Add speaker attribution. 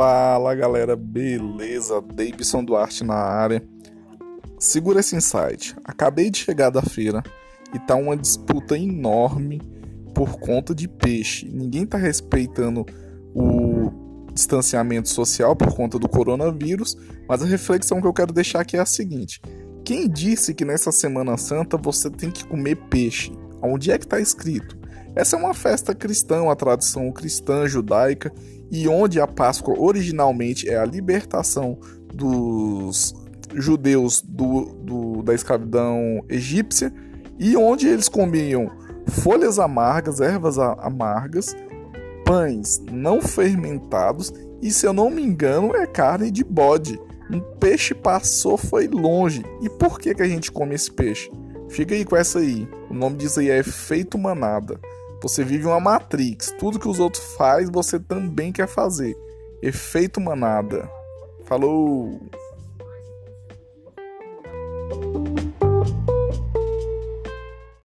Speaker 1: Fala galera, beleza? Davidson Duarte na área. Segura esse insight. Acabei de chegar da feira e tá uma disputa enorme por conta de peixe. Ninguém tá respeitando o distanciamento social por conta do coronavírus, mas a reflexão que eu quero deixar aqui é a seguinte: quem disse que nessa Semana Santa você tem que comer peixe? Onde é que está escrito? Essa é uma festa cristã, uma tradição cristã judaica, e onde a Páscoa originalmente é a libertação dos judeus do, do, da escravidão egípcia, e onde eles comiam folhas amargas, ervas amargas, pães não fermentados, e se eu não me engano, é carne de bode. Um peixe passou, foi longe. E por que, que a gente come esse peixe? Fica aí com essa aí. O nome disso aí é efeito manada. Você vive uma Matrix. Tudo que os outros fazem, você também quer fazer. Efeito manada. Falou!